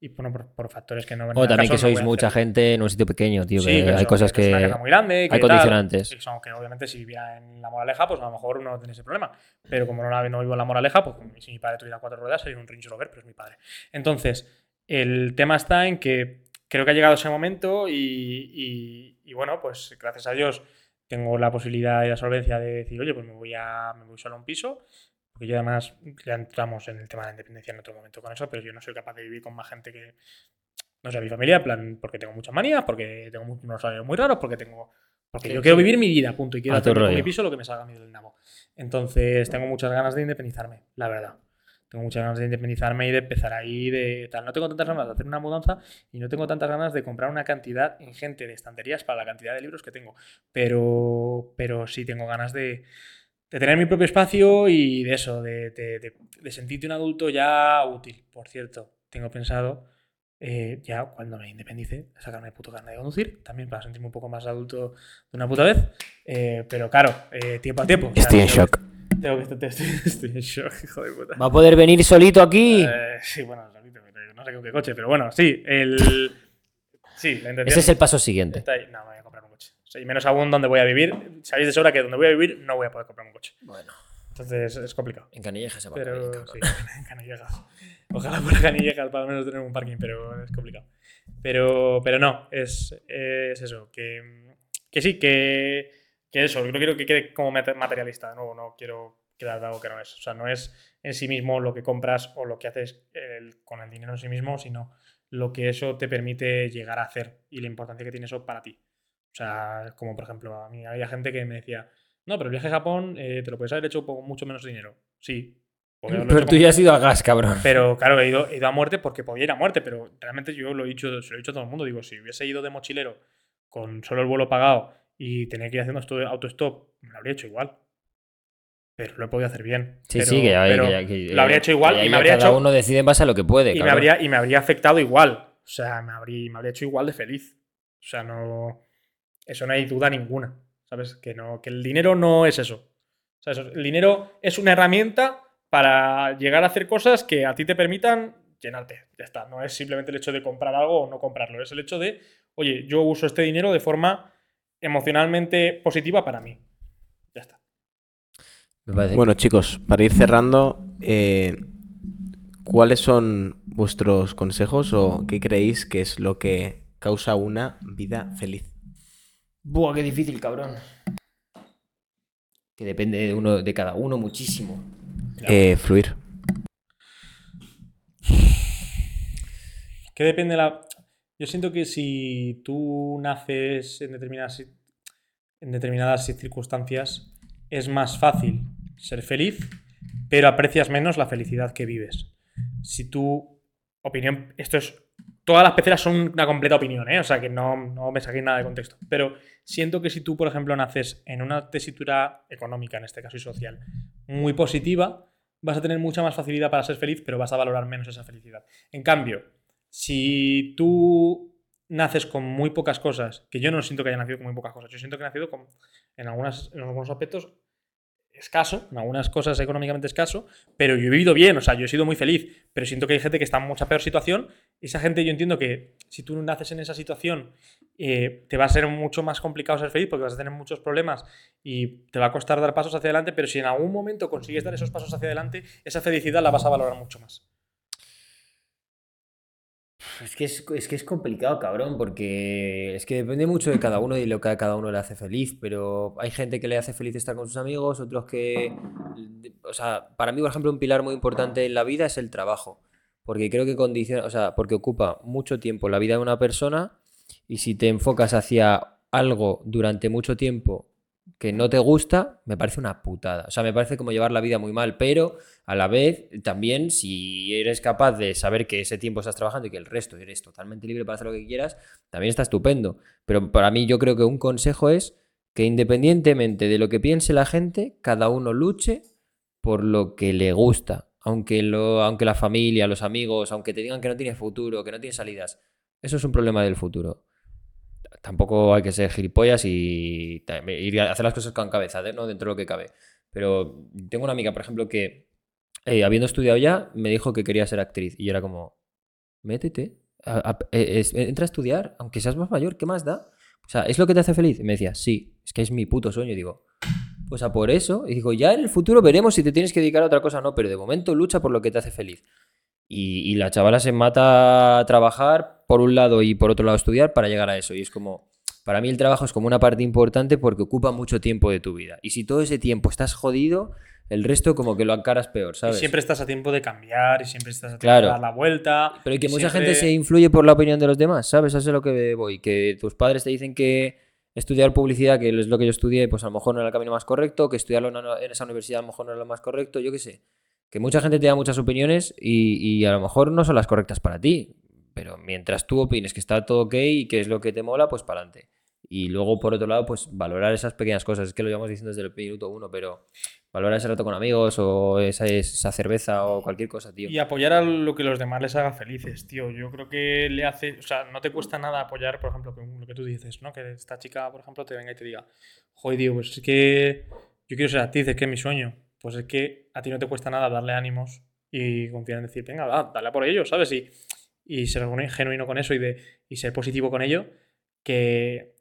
y bueno, por, por factores que no ven O también caso, que no sois a mucha hacer. gente en un sitio pequeño, tío. Sí, que que hay eso, cosas que es una que. guerra muy grande, que hay tal. condicionantes. Y son que obviamente si viviera en la moraleja, pues a lo mejor no tiene ese problema. Pero como no, no vivo en la moraleja, pues si mi padre tuviera cuatro ruedas sería un Range Rover, pero es mi padre. Entonces, el tema está en que creo que ha llegado ese momento y, y- y bueno, pues gracias a Dios tengo la posibilidad y la solvencia de decir, oye, pues me voy, a, me voy solo a un piso. Porque yo además ya entramos en el tema de la independencia en otro momento con eso, pero yo no soy capaz de vivir con más gente que, no sé, mi familia, en plan, porque tengo muchas manías, porque tengo unos horarios muy raros, porque tengo. Porque Sí, yo quiero vivir mi vida, punto. Y quiero hacer con mi piso lo que me salga a mí del nabo. Entonces, tengo muchas ganas de independizarme, la verdad. Tengo muchas ganas de independizarme y de empezar ahí de tal. No tengo tantas ganas de hacer una mudanza y no tengo tantas ganas de comprar una cantidad ingente de estanterías para la cantidad de libros que tengo. Pero, pero sí tengo ganas de, de tener mi propio espacio y de eso, de, de- de- de sentirte un adulto ya útil. Por cierto, tengo pensado eh, ya cuando me independice sacarme el puto carnet de conducir, también para sentirme un poco más adulto de una puta vez. Eh, pero claro, eh, tiempo a tiempo. O sea, Estoy en tengo shock. que- Tengo que, estoy, estoy- estoy en shock, hijo de puta. ¿Va a poder venir solito aquí? Eh, sí, bueno, solito, no sé con qué coche, pero bueno, sí, el... Sí, la intención Ese es el paso siguiente. está ahí. No, sea, y menos aún donde voy a vivir. Sabéis de sobra que donde voy a vivir no voy a poder comprar un coche. Bueno, Entonces es complicado. en Canillejas se va a Pero poder, sí, en Canillejas. Ojalá por Canillejas para al menos tener un parking, pero es complicado. Pero, pero no, es, es eso, que, que sí, que, que eso, no quiero que quede como mate- materialista, de nuevo, no quiero quedar de algo que no es. O sea, no es en sí mismo lo que compras o lo que haces el- con el dinero en sí mismo, sino lo que eso te permite llegar a hacer y la importancia que tiene eso para ti. O sea, como por ejemplo, a mí había gente que me decía, no, pero el viaje a Japón eh, te lo puedes haber hecho con mucho menos dinero. Sí. Pero tú ya has ido a gas, cabrón. pero claro, he ido, he ido a muerte porque podía ir a muerte, pero realmente yo lo he dicho, se lo he dicho a todo el mundo. Digo, si hubiese ido de mochilero con solo el vuelo pagado y tener que ir haciendo esto de autostop, me lo habría hecho igual. Pero lo he podido hacer bien. Sí, Pero- sí, que, pero que lo habría hecho igual que y me habría cada hecho- uno decide en base a lo que puede. y me, habría, y me habría afectado igual. O sea, me habría, me habría hecho igual de feliz. O sea, no. Eso no hay duda ninguna. ¿Sabes? Que, no, que el dinero no es eso. O sea, eso- el dinero es una herramienta para llegar a hacer cosas que a ti te permitan llenarte. Ya está. No es simplemente el hecho de comprar algo o no comprarlo. Es el hecho de, oye, yo uso este dinero de forma emocionalmente positiva para mí. Ya está. Bueno, chicos, para ir cerrando, eh, ¿cuáles son vuestros consejos o qué creéis que es lo que causa una vida feliz? Buah, qué difícil, cabrón. Que depende de uno, de cada uno muchísimo. Eh, fluir. Que depende la. Yo siento que si tú naces en determinadas, en determinadas circunstancias, es más fácil ser feliz, pero aprecias menos la felicidad que vives. Si tu opinión. Esto es. Todas las peceras son una completa opinión, ¿eh? O sea que no, no me saquéis nada de contexto. Pero siento que si tú, por ejemplo, naces en una tesitura económica, en este caso, y social, muy positiva, vas a tener mucha más facilidad para ser feliz, pero vas a valorar menos esa felicidad. En cambio, si tú naces con muy pocas cosas, que yo no siento que haya nacido con muy pocas cosas, yo siento que he nacido con, en, algunas, en algunos aspectos escaso, en algunas cosas económicamente escaso, pero yo he vivido bien, o sea, yo he sido muy feliz, pero siento que hay gente que está en mucha peor situación. Esa gente yo entiendo que si tú naces en esa situación, eh, te va a ser mucho más complicado ser feliz porque vas a tener muchos problemas y te va a costar dar pasos hacia adelante, pero si en algún momento consigues dar esos pasos hacia adelante, esa felicidad la vas a valorar mucho más. Es que es, es que es complicado, cabrón, porque es que depende mucho de cada uno y lo que a cada uno le hace feliz, pero hay gente que le hace feliz estar con sus amigos, otros que... O sea, para mí, por ejemplo, un pilar muy importante en la vida es el trabajo, porque creo que condiciona, o sea, porque ocupa mucho tiempo la vida de una persona y si te enfocas hacia algo durante mucho tiempo que no te gusta, me parece una putada. O sea, me parece como llevar la vida muy mal, pero a la vez también si eres capaz de saber que ese tiempo estás trabajando y que el resto eres totalmente libre para hacer lo que quieras, también está estupendo. Pero para mí yo creo que un consejo es que independientemente de lo que piense la gente, cada uno luche por lo que le gusta. Aunque, lo, aunque la familia, los amigos, aunque te digan que no tienes futuro, que no tienes salidas, eso es un problema del futuro tampoco hay que ser gilipollas y ir a hacer las cosas con cabeza, ¿no? Dentro de lo que cabe. Pero tengo una amiga, por ejemplo, que eh, habiendo estudiado ya, me dijo que quería ser actriz. Y yo era como, métete, a- a- eh, es- entra a estudiar, aunque seas más mayor, ¿qué más da? O sea, ¿es lo que te hace feliz? Y me decía, sí, es que es mi puto sueño. Y digo, pues a por eso. Y digo, ya en el futuro veremos si te tienes que dedicar a otra cosa o no, pero de momento lucha por lo que te hace feliz. Y, y la chavala se mata a trabajar por un lado y por otro lado estudiar para llegar a eso. Y es como, para mí el trabajo es como una parte importante porque ocupa mucho tiempo de tu vida. Y si todo ese tiempo estás jodido, el resto como que lo encaras peor, Y ¿sabes? siempre estás a tiempo de cambiar y siempre estás a tiempo Claro. de dar la vuelta. Pero y que y mucha siempre- gente se influye por la opinión de los demás, ¿sabes? Eso es lo que voy. Que tus padres te dicen que estudiar publicidad, que es lo que yo estudié, pues a lo mejor no era el camino más correcto, que estudiarlo en esa universidad a lo mejor no era lo más correcto, yo qué sé. Que mucha gente te da muchas opiniones y, y a lo mejor no son las correctas para ti. Pero mientras tú opines que está todo ok y que es lo que te mola, pues para adelante. Y luego, por otro lado, pues valorar esas pequeñas cosas. Es que lo llevamos diciendo desde el minuto uno, pero valorar ese rato con amigos o esa, esa cerveza o cualquier cosa, tío. Y apoyar a lo que los demás les haga felices, tío. Yo creo que le hace. O sea, no te cuesta nada apoyar, por ejemplo, lo que tú dices, ¿no? Que esta chica, por ejemplo, te venga y te diga, joder, pues es que yo quiero ser actriz, es que es mi sueño. Pues es que a ti no te cuesta nada darle ánimos y confiar en decir, venga, va, dale a por ello, ¿sabes? Y, y ser genuino con eso y, de, y ser positivo con ello, que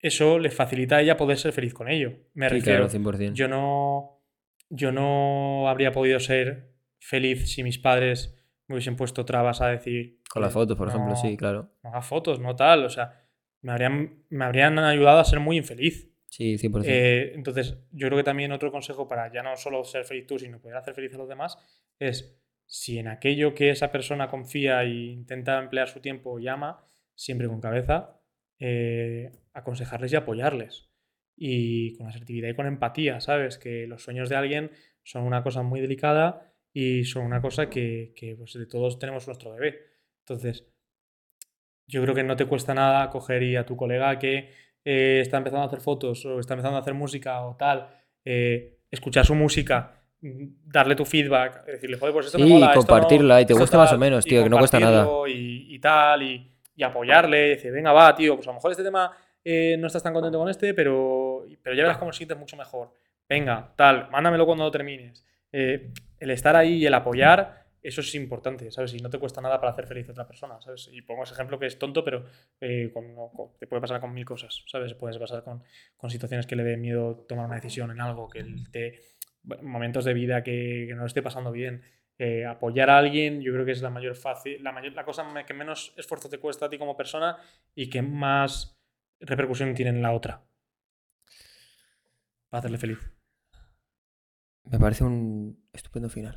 eso le facilita a ella poder ser feliz con ello. Me Sí, refiero. claro, 100%. Yo no, yo no habría podido ser feliz si mis padres me hubiesen puesto trabas a decir. Con las "Oye, fotos, por ejemplo, sí, claro. No hagas fotos, no tal. O sea, me habrían, me habrían ayudado a ser muy infeliz. Sí, 100%. Eh, entonces, yo creo que también otro consejo para ya no solo ser feliz tú, sino poder hacer feliz a los demás, es si en aquello que esa persona confía e intenta emplear su tiempo y ama, siempre con cabeza, eh, aconsejarles y apoyarles. Y con asertividad y con empatía, ¿sabes? Que los sueños de alguien son una cosa muy delicada y son una cosa que, que, pues, de todos tenemos nuestro bebé. Entonces, yo creo que no te cuesta nada coger y a tu colega que eh, está empezando a hacer fotos o está empezando a hacer música o tal, eh, escuchar su música, mm, darle tu feedback, decirle, joder, pues esto me Sí, mola, esto no, compartirla y te gusta más o tal", menos, y tío, que no cuesta nada. Y, y tal, y, y apoyarle, y decir, venga, va, tío, pues a lo mejor este tema eh, no estás tan contento con este, pero, pero ya verás cómo sientes mucho mejor. Venga, tal, mándamelo cuando lo termines. Eh, el estar ahí y el apoyar, eso es importante, ¿sabes? Y no te cuesta nada para hacer feliz a otra persona, ¿sabes? Y pongo ese ejemplo que es tonto, pero eh, con- te puede pasar con mil cosas, ¿sabes? Puedes pasar con, con situaciones que le dé miedo tomar una decisión en algo, que te momentos de vida que, que no lo esté pasando bien. Eh, apoyar a alguien, yo creo que es la mayor fácil, la mayor, la cosa que menos esfuerzo te cuesta a ti como persona y que más repercusión tiene en la otra. Para hacerle feliz. Me parece un estupendo final.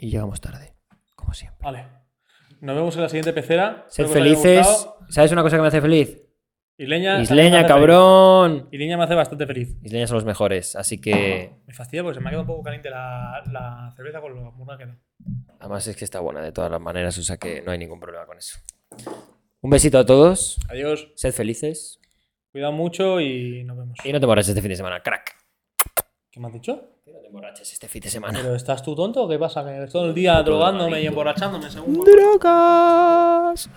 Y llegamos tarde, como siempre. Vale. Nos vemos en la siguiente pecera. Sed felices. ¿Sabes una cosa que me hace feliz? Isleña. Isleña, cabrón. Isleña me hace bastante feliz. Isleña son los mejores, así que. Me fastidia porque se me ha quedado un poco caliente la, la cerveza con lo murda que da. Además es que está buena de todas las maneras, o sea que no hay ningún problema con eso. Un besito a todos. Adiós. Sed felices. Cuidado mucho y nos vemos. Y no te emborraches este fin de semana, crack. ¿Qué me has dicho? Que no te emborraches este fin de semana. ¿Pero estás tú tonto o qué pasa? Que todo el día drogándome y emborrachándome según... ¡Drogas!